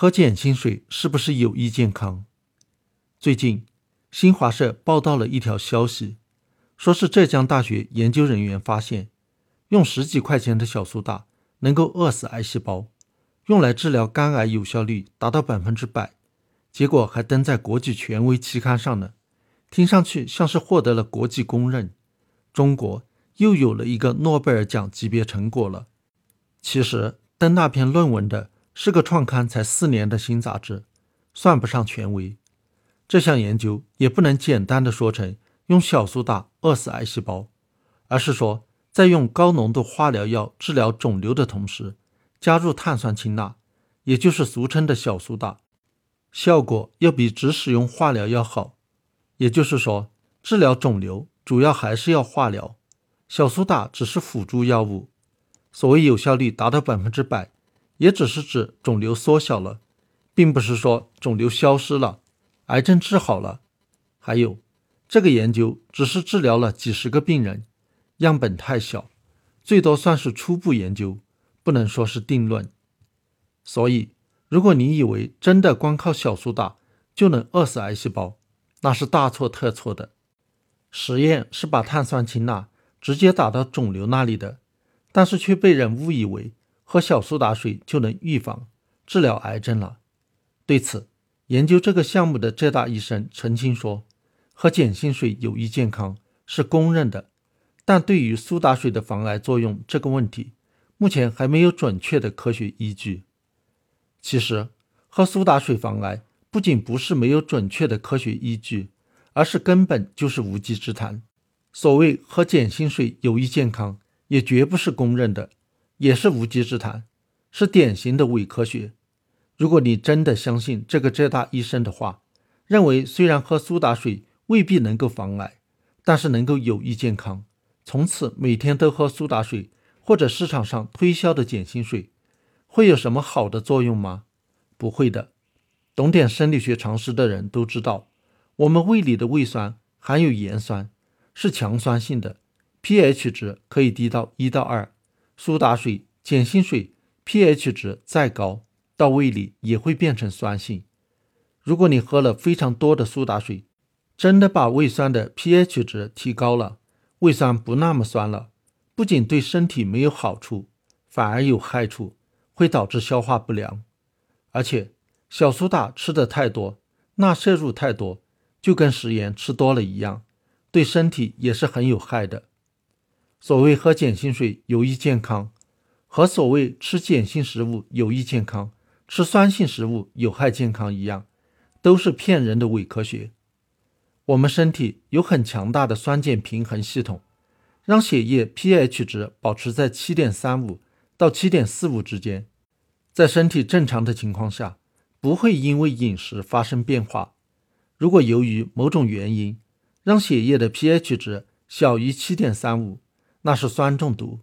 喝碱性水是不是有益健康？最近，新华社报道了一条消息，说是浙江大学研究人员发现，用十几块钱的小苏打能够饿死癌细胞，用来治疗肝癌有效率达到百分之百，结果还登在国际权威期刊上呢。听上去像是获得了国际公认，中国又有了一个诺贝尔奖级别成果了。其实登那篇论文的是个创刊才四年的新杂志，算不上权威。这项研究也不能简单的说成用小苏打饿死癌细胞，而是说在用高浓度化疗药治疗肿瘤的同时，加入碳酸氢钠，也就是俗称的小苏打，效果要比只使用化疗要好。也就是说，治疗肿瘤主要还是要化疗，小苏打只是辅助药物。所谓有效率达到百分之百，也只是指肿瘤缩小了，并不是说肿瘤消失了，癌症治好了。还有，这个研究只是治疗了几十个病人，样本太小，最多算是初步研究，不能说是定论。所以，如果你以为真的光靠小苏打就能饿死癌细胞，那是大错特错的。实验是把碳酸氢钠直接打到肿瘤那里的，但是却被人误以为喝小苏打水就能预防治疗癌症了。对此，研究这个项目的浙大医生澄清说：“喝碱性水有益健康是公认的，但对于苏打水的防癌作用这个问题，目前还没有准确的科学依据。其实，喝苏打水防癌。”不仅不是没有准确的科学依据，而是根本就是无稽之谈。所谓喝碱性水有益健康，也绝不是公认的，也是无稽之谈，是典型的伪科学。如果你真的相信这个浙大医生的话，认为虽然喝苏打水未必能够防癌，但是能够有益健康，从此每天都喝苏打水或者市场上推销的碱性水，会有什么好的作用吗？不会的。懂点生理学常识的人都知道，我们胃里的胃酸含有盐酸，是强酸性的，pH 值可以低到一到二。苏打水、碱性水 pH 值再高，到胃里也会变成酸性。如果你喝了非常多的苏打水，真的把胃酸的 pH 值提高了，胃酸不那么酸了，不仅对身体没有好处，反而有害处，会导致消化不良，而且。小苏打吃的太多，钠摄入太多，就跟食盐吃多了一样，对身体也是很有害的。所谓喝碱性水有益健康，和所谓吃碱性食物有益健康、吃酸性食物有害健康一样，都是骗人的伪科学。我们身体有很强大的酸碱平衡系统，让血液 pH 值保持在七点三五到七点四五之间，在身体正常的情况下。不会因为饮食发生变化。如果由于某种原因让血液的 pH 值小于七点三五，那是酸中毒；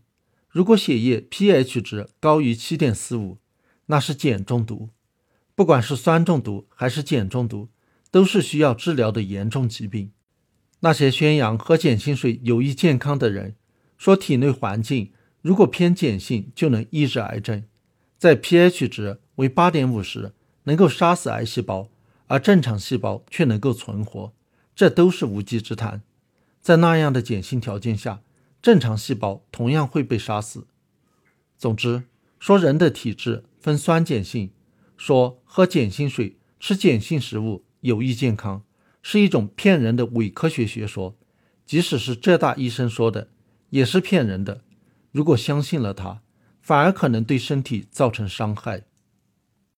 如果血液 pH 值高于七点四五，那是碱中毒。不管是酸中毒还是碱中毒，都是需要治疗的严重疾病。那些宣扬喝碱性水有益健康的人，说体内环境如果偏碱性就能抑制癌症，在 pH 值为八点五时。能够杀死癌细胞，而正常细胞却能够存活，这都是无稽之谈。在那样的碱性条件下，正常细胞同样会被杀死。总之，说人的体质分酸碱性，说喝碱性水、吃碱性食物有益健康，是一种骗人的伪科学学说。即使是浙大医生说的，也是骗人的。如果相信了他，反而可能对身体造成伤害。